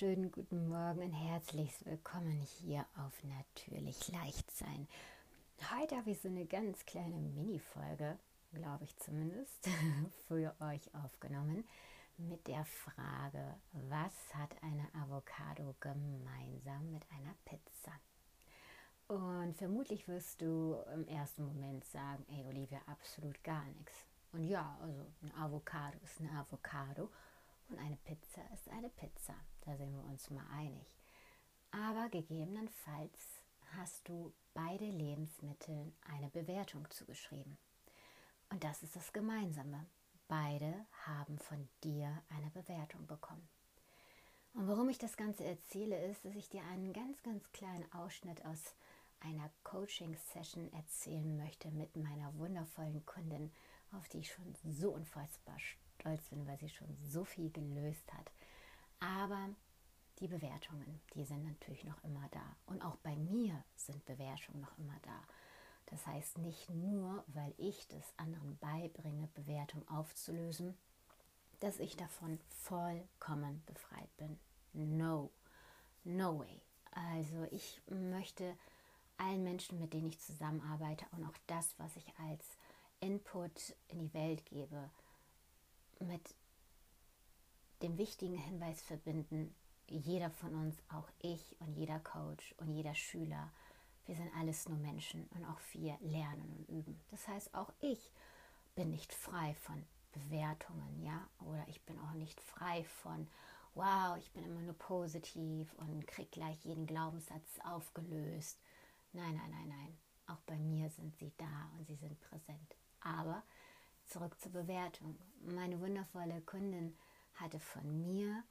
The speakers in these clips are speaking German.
wunderschönen guten Morgen und herzlich willkommen hier auf Natürlich Leicht sein. Heute habe ich so eine ganz kleine Mini-Folge, glaube ich zumindest, für euch aufgenommen mit der Frage, was hat eine Avocado gemeinsam mit einer Pizza? Und vermutlich wirst du im ersten Moment sagen, ey Olivia, absolut gar nichts. Und ja, also ein Avocado ist eine Avocado und eine Pizza ist eine Pizza. Da sind wir uns mal einig. Aber gegebenenfalls hast du beide Lebensmitteln eine Bewertung zugeschrieben. Und das ist das Gemeinsame. Beide haben von dir eine Bewertung bekommen. Und warum ich das Ganze erzähle, ist, dass ich dir einen ganz, ganz kleinen Ausschnitt aus einer Coaching-Session erzählen möchte mit meiner wundervollen Kundin, auf die ich schon so unfassbar stolz bin, weil sie schon so viel gelöst hat. Aber die Bewertungen, die sind natürlich noch immer da. Und auch bei mir sind Bewertungen noch immer da. Das heißt nicht nur, weil ich das anderen beibringe, Bewertung aufzulösen, dass ich davon vollkommen befreit bin. No, no way. Also ich möchte allen Menschen, mit denen ich zusammenarbeite und auch das, was ich als Input in die Welt gebe, mit dem wichtigen Hinweis verbinden, jeder von uns, auch ich und jeder Coach und jeder Schüler, wir sind alles nur Menschen und auch wir lernen und üben. Das heißt, auch ich bin nicht frei von Bewertungen, ja, oder ich bin auch nicht frei von, wow, ich bin immer nur positiv und krieg gleich jeden Glaubenssatz aufgelöst. Nein, nein, nein, nein. Auch bei mir sind sie da und sie sind präsent. Aber zurück zur Bewertung. Meine wundervolle Kundin hatte von mir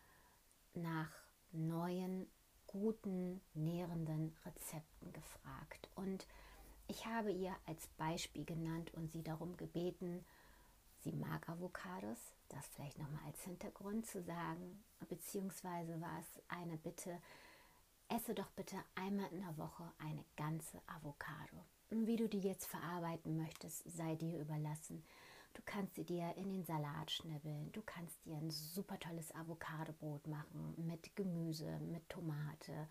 nach neuen, guten, nährenden Rezepten gefragt. Und ich habe ihr als Beispiel genannt und sie darum gebeten, sie mag Avocados, das vielleicht nochmal als Hintergrund zu sagen, beziehungsweise war es eine Bitte, esse doch bitte einmal in der Woche eine ganze Avocado. Wie du die jetzt verarbeiten möchtest, sei dir überlassen. Du kannst sie dir in den Salat schnibbeln. Du kannst dir ein super tolles Avocadobrot machen mit Gemüse, mit Tomate,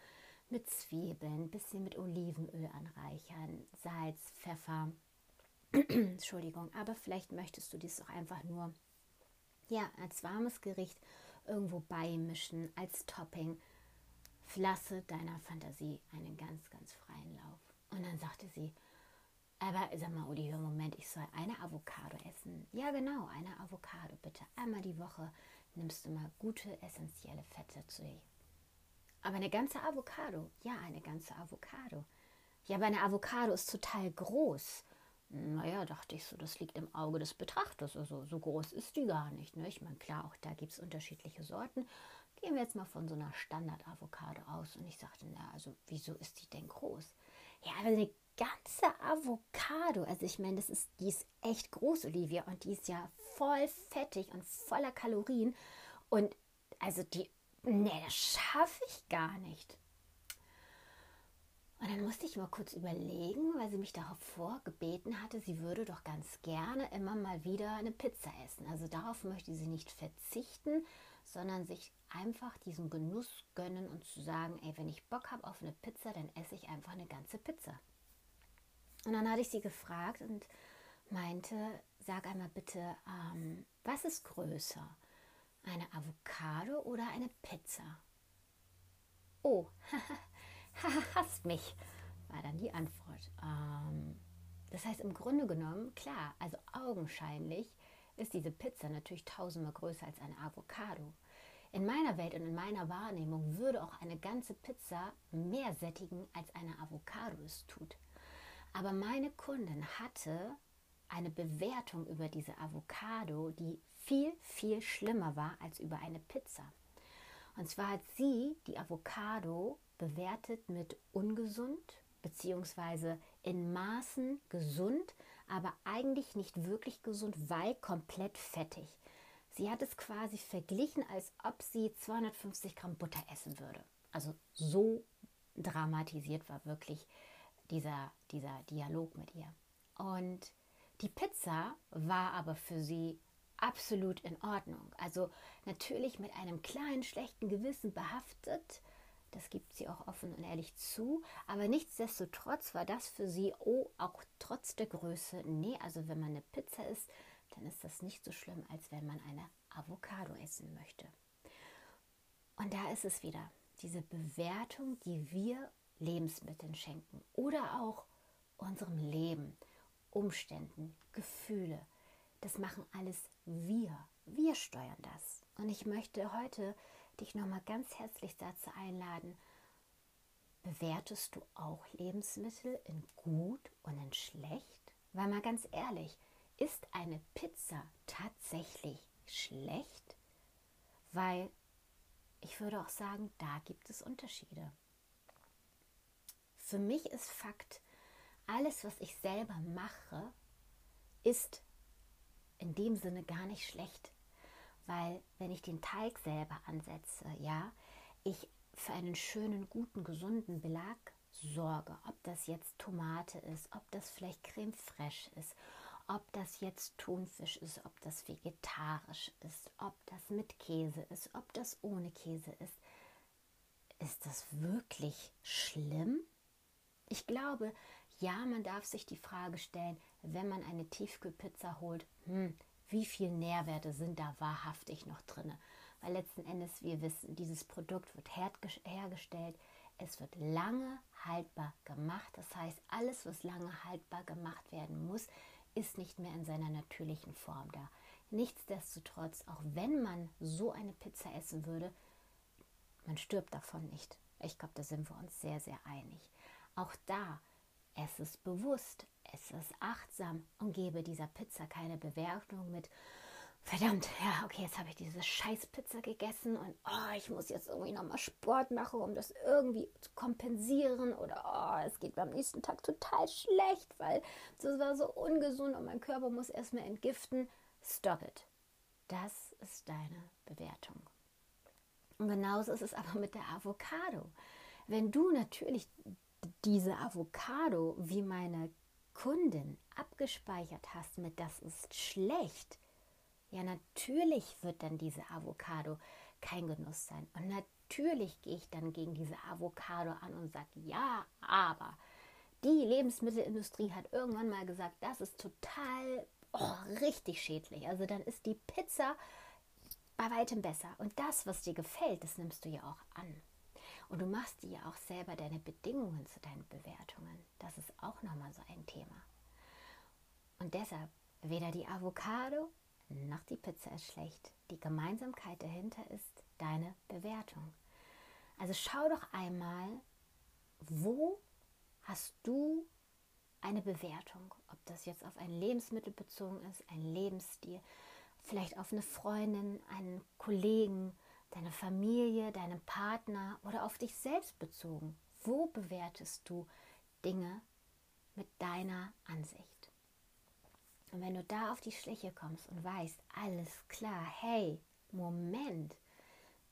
mit Zwiebeln, bisschen mit Olivenöl anreichern, Salz, Pfeffer. Entschuldigung, aber vielleicht möchtest du dies auch einfach nur ja, als warmes Gericht irgendwo beimischen, als Topping. Flasse deiner Fantasie einen ganz, ganz freien Lauf. Und dann sagte sie, aber sag mal, Uli, Moment, ich soll eine Avocado essen. Ja, genau, eine Avocado bitte. Einmal die Woche nimmst du mal gute, essentielle Fette zu dir. Aber eine ganze Avocado? Ja, eine ganze Avocado. Ja, aber eine Avocado ist total groß. Naja, dachte ich so, das liegt im Auge des Betrachters. Also so groß ist die gar nicht. Ne? Ich meine, klar, auch da gibt es unterschiedliche Sorten. Gehen wir jetzt mal von so einer Standard-Avocado aus. Und ich sagte, na, also wieso ist die denn groß? Ja, aber eine ganze Avocado. Also ich meine, das ist, die ist echt groß, Olivia, und die ist ja voll fettig und voller Kalorien. Und also die, nee, das schaffe ich gar nicht. Und dann musste ich mal kurz überlegen, weil sie mich darauf vorgebeten hatte, sie würde doch ganz gerne immer mal wieder eine Pizza essen. Also darauf möchte sie nicht verzichten, sondern sich einfach diesen Genuss gönnen und zu sagen, ey, wenn ich Bock habe auf eine Pizza, dann esse ich einfach eine ganze Pizza. Und dann hatte ich sie gefragt und meinte, sag einmal bitte, ähm, was ist größer? Eine Avocado oder eine Pizza? Oh, hasst mich, war dann die Antwort. Ähm, das heißt im Grunde genommen, klar, also augenscheinlich ist diese Pizza natürlich tausendmal größer als eine Avocado. In meiner Welt und in meiner Wahrnehmung würde auch eine ganze Pizza mehr sättigen, als eine Avocado es tut. Aber meine Kundin hatte eine Bewertung über diese Avocado, die viel, viel schlimmer war als über eine Pizza. Und zwar hat sie die Avocado bewertet mit ungesund beziehungsweise in Maßen gesund, aber eigentlich nicht wirklich gesund, weil komplett fettig. Sie hat es quasi verglichen, als ob sie 250 Gramm Butter essen würde. Also so dramatisiert war wirklich dieser, dieser Dialog mit ihr. Und die Pizza war aber für sie absolut in Ordnung. Also natürlich mit einem kleinen schlechten Gewissen behaftet. Das gibt sie auch offen und ehrlich zu. Aber nichtsdestotrotz war das für sie, oh, auch trotz der Größe, nee, also wenn man eine Pizza isst, dann ist das nicht so schlimm, als wenn man eine Avocado essen möchte. Und da ist es wieder, diese Bewertung, die wir Lebensmitteln schenken oder auch unserem Leben, Umständen, Gefühle. Das machen alles wir. Wir steuern das. Und ich möchte heute dich nochmal ganz herzlich dazu einladen, bewertest du auch Lebensmittel in gut und in schlecht? Weil mal ganz ehrlich, ist eine Pizza tatsächlich schlecht? Weil ich würde auch sagen, da gibt es Unterschiede. Für mich ist Fakt, alles, was ich selber mache, ist in dem Sinne gar nicht schlecht. Weil wenn ich den Teig selber ansetze, ja, ich für einen schönen, guten, gesunden Belag sorge, ob das jetzt Tomate ist, ob das vielleicht Creme fraiche ist, ob das jetzt Thunfisch ist, ob das vegetarisch ist, ob das mit Käse ist, ob das ohne Käse ist. Ist das wirklich schlimm? Ich glaube, ja, man darf sich die Frage stellen, wenn man eine Tiefkühlpizza holt, hm, wie viele Nährwerte sind da wahrhaftig noch drin? Weil letzten Endes, wir wissen, dieses Produkt wird hergestellt, es wird lange haltbar gemacht. Das heißt, alles, was lange haltbar gemacht werden muss, ist nicht mehr in seiner natürlichen Form da. Nichtsdestotrotz, auch wenn man so eine Pizza essen würde, man stirbt davon nicht. Ich glaube, da sind wir uns sehr, sehr einig. Auch da, es ist bewusst, es ist achtsam und gebe dieser Pizza keine Bewertung mit, verdammt, ja, okay, jetzt habe ich diese scheiß Pizza gegessen und oh, ich muss jetzt irgendwie nochmal Sport machen, um das irgendwie zu kompensieren oder oh, es geht mir am nächsten Tag total schlecht, weil das war so ungesund und mein Körper muss erstmal entgiften. Stop it. Das ist deine Bewertung. Und genauso ist es aber mit der Avocado. Wenn du natürlich diese Avocado wie meine Kundin abgespeichert hast mit das ist schlecht, ja, natürlich wird dann diese Avocado kein Genuss sein. Und natürlich gehe ich dann gegen diese Avocado an und sage, ja, aber die Lebensmittelindustrie hat irgendwann mal gesagt, das ist total oh, richtig schädlich. Also dann ist die Pizza bei weitem besser. Und das, was dir gefällt, das nimmst du ja auch an. Und du machst dir ja auch selber deine Bedingungen zu deinen Bewertungen. Das ist auch nochmal so ein Thema. Und deshalb weder die Avocado noch die Pizza ist schlecht. Die Gemeinsamkeit dahinter ist deine Bewertung. Also schau doch einmal, wo hast du eine Bewertung? Ob das jetzt auf ein Lebensmittel bezogen ist, ein Lebensstil, vielleicht auf eine Freundin, einen Kollegen, deine Familie, deinen Partner oder auf dich selbst bezogen. Wo bewertest du Dinge mit deiner Ansicht? Und wenn du da auf die Schliche kommst und weißt, alles klar, hey, Moment,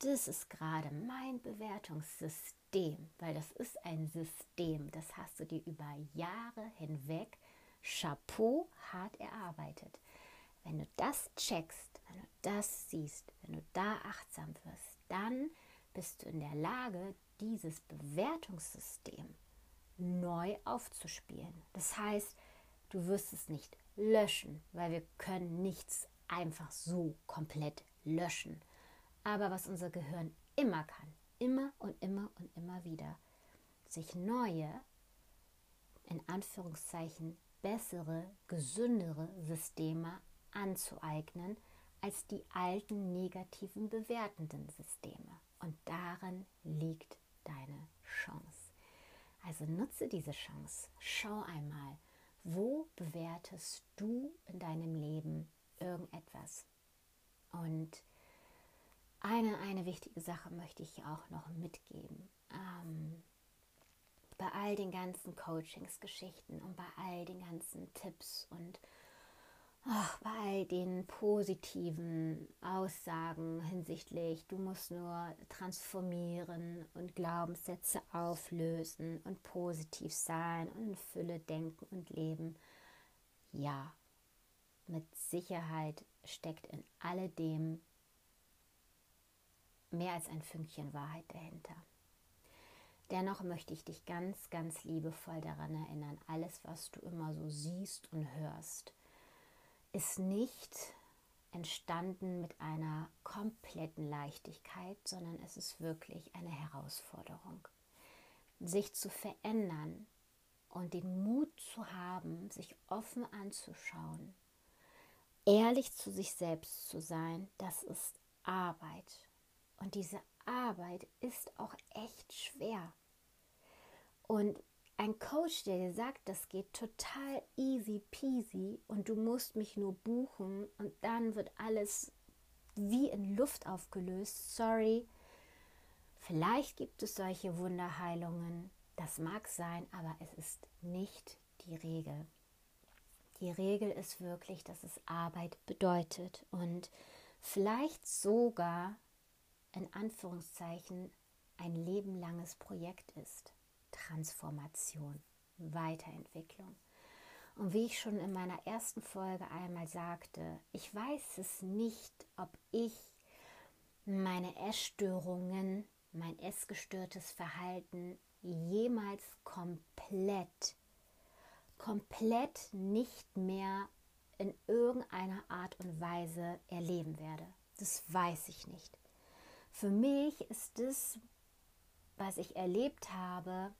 das ist gerade mein Bewertungssystem, weil das ist ein System, das hast du dir über Jahre hinweg Chapeau hart erarbeitet. Wenn du das checkst, wenn du das siehst, wenn du da achtsam wirst, dann bist du in der Lage, dieses Bewertungssystem neu aufzuspielen. Das heißt, du wirst es nicht löschen, weil wir können nichts einfach so komplett löschen. Aber was unser Gehirn immer kann, immer und immer und immer wieder, sich neue, in Anführungszeichen bessere, gesündere Systeme anzueignen als die alten negativen bewertenden Systeme. Und darin liegt deine Chance. Also nutze diese Chance. Schau einmal, wo bewertest du in deinem Leben irgendetwas? Und eine, eine wichtige Sache möchte ich auch noch mitgeben. Ähm, bei all den ganzen Coachingsgeschichten und bei all den ganzen Tipps und ach, bei all den positiven Aussagen hinsichtlich, du musst nur transformieren und Glaubenssätze auflösen und positiv sein und in Fülle denken und leben. Ja, mit Sicherheit steckt in alledem mehr als ein Fünkchen Wahrheit dahinter. Dennoch möchte ich dich ganz, ganz liebevoll daran erinnern, alles, was du immer so siehst und hörst, ist nicht entstanden mit einer kompletten Leichtigkeit, sondern es ist wirklich eine Herausforderung. Sich zu verändern und den Mut zu haben, sich offen anzuschauen, ehrlich zu sich selbst zu sein, das ist Arbeit. Und diese Arbeit ist auch echt schwer. Und ein Coach, der dir sagt, das geht total easy peasy und du musst mich nur buchen und dann wird alles wie in Luft aufgelöst. Sorry. Vielleicht gibt es solche Wunderheilungen. Das mag sein, aber es ist nicht die Regel. Die Regel ist wirklich, dass es Arbeit bedeutet und vielleicht sogar in Anführungszeichen ein lebenlanges Projekt ist. Transformation, Weiterentwicklung. Und wie ich schon in meiner ersten Folge einmal sagte, ich weiß es nicht, ob ich meine Essstörungen, mein essgestörtes Verhalten jemals komplett, komplett nicht mehr in irgendeiner Art und Weise erleben werde. Das weiß ich nicht. Für mich ist das, was ich erlebt habe,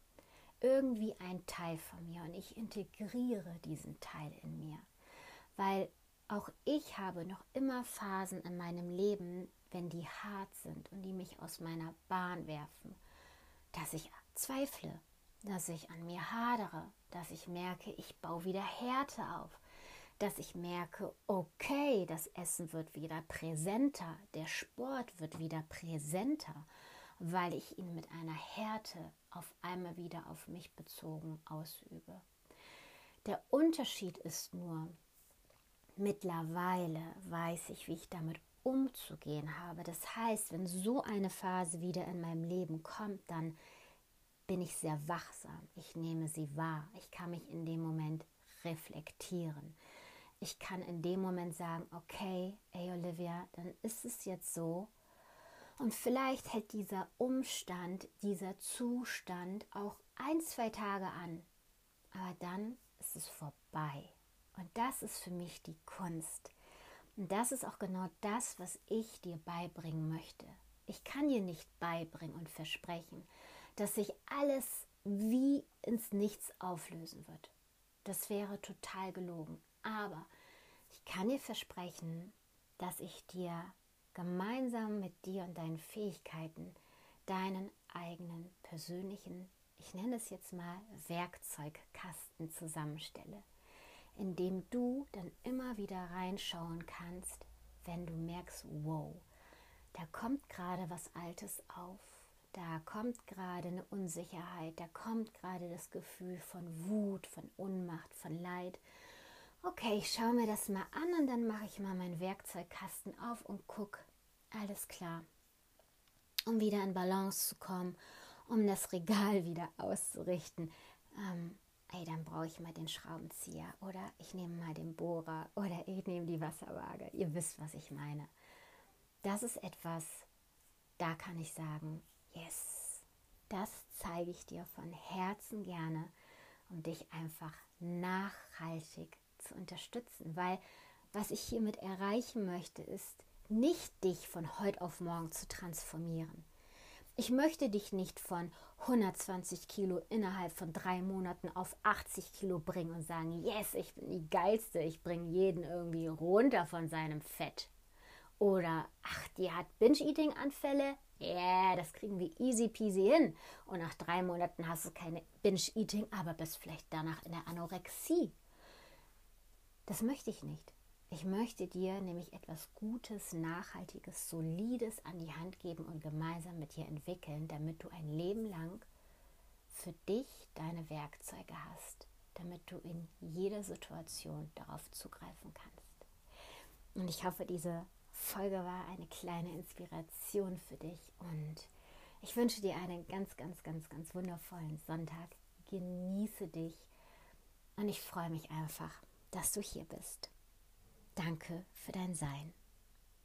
irgendwie ein Teil von mir und ich integriere diesen Teil in mir, weil auch ich habe noch immer Phasen in meinem Leben, wenn die hart sind und die mich aus meiner Bahn werfen, dass ich zweifle, dass ich an mir hadere, dass ich merke, ich baue wieder Härte auf, dass ich merke, okay, das Essen wird wieder präsenter, der Sport wird wieder präsenter, weil ich ihn mit einer Härte auf einmal wieder auf mich bezogen ausübe. Der Unterschied ist nur, mittlerweile weiß ich, wie ich damit umzugehen habe. Das heißt, wenn so eine Phase wieder in meinem Leben kommt, dann bin ich sehr wachsam. Ich nehme sie wahr. Ich kann mich in dem Moment reflektieren. Ich kann in dem Moment sagen, okay, ey Olivia, dann ist es jetzt so. Und vielleicht hält dieser Umstand, dieser Zustand auch ein, zwei Tage an. Aber dann ist es vorbei. Und das ist für mich die Kunst. Und das ist auch genau das, was ich dir beibringen möchte. Ich kann dir nicht beibringen und versprechen, dass sich alles wie ins Nichts auflösen wird. Das wäre total gelogen. Aber ich kann dir versprechen, dass ich dir gemeinsam mit dir und deinen Fähigkeiten deinen eigenen persönlichen, ich nenne es jetzt mal Werkzeugkasten zusammenstelle, in dem du dann immer wieder reinschauen kannst, wenn du merkst, wow, da kommt gerade was Altes auf da kommt gerade eine Unsicherheit, da kommt gerade das Gefühl von Wut, von Unmacht, von Leid. Okay, ich schaue mir das mal an und dann mache ich mal meinen Werkzeugkasten auf und gucke. Alles klar. Um wieder in Balance zu kommen, um das Regal wieder auszurichten. Ähm, ey, dann brauche ich mal den Schraubenzieher oder ich nehme mal den Bohrer oder ich nehme die Wasserwaage. Ihr wisst, was ich meine. Das ist etwas, da kann ich sagen, yes, das zeige ich dir von Herzen gerne, um dich einfach nachhaltig zu unterstützen. Weil was ich hiermit erreichen möchte, ist nicht dich von heute auf morgen zu transformieren. Ich möchte dich nicht von 120 Kilo innerhalb von drei Monaten auf 80 Kilo bringen und sagen, yes, ich bin die geilste, ich bringe jeden irgendwie runter von seinem Fett. Oder, ach, die hat Binge-Eating-Anfälle, ja, yeah, das kriegen wir easy peasy hin. Und nach drei Monaten hast du keine Binge-Eating, aber bist vielleicht danach in der Anorexie. Das möchte ich nicht. Ich möchte dir nämlich etwas Gutes, Nachhaltiges, Solides an die Hand geben und gemeinsam mit dir entwickeln, damit du ein Leben lang für dich deine Werkzeuge hast, damit du in jeder Situation darauf zugreifen kannst. Und ich hoffe, diese Folge war eine kleine Inspiration für dich und ich wünsche dir einen ganz, ganz, ganz, ganz wundervollen Sonntag. Genieße dich und ich freue mich einfach, dass du hier bist. Danke für dein Sein.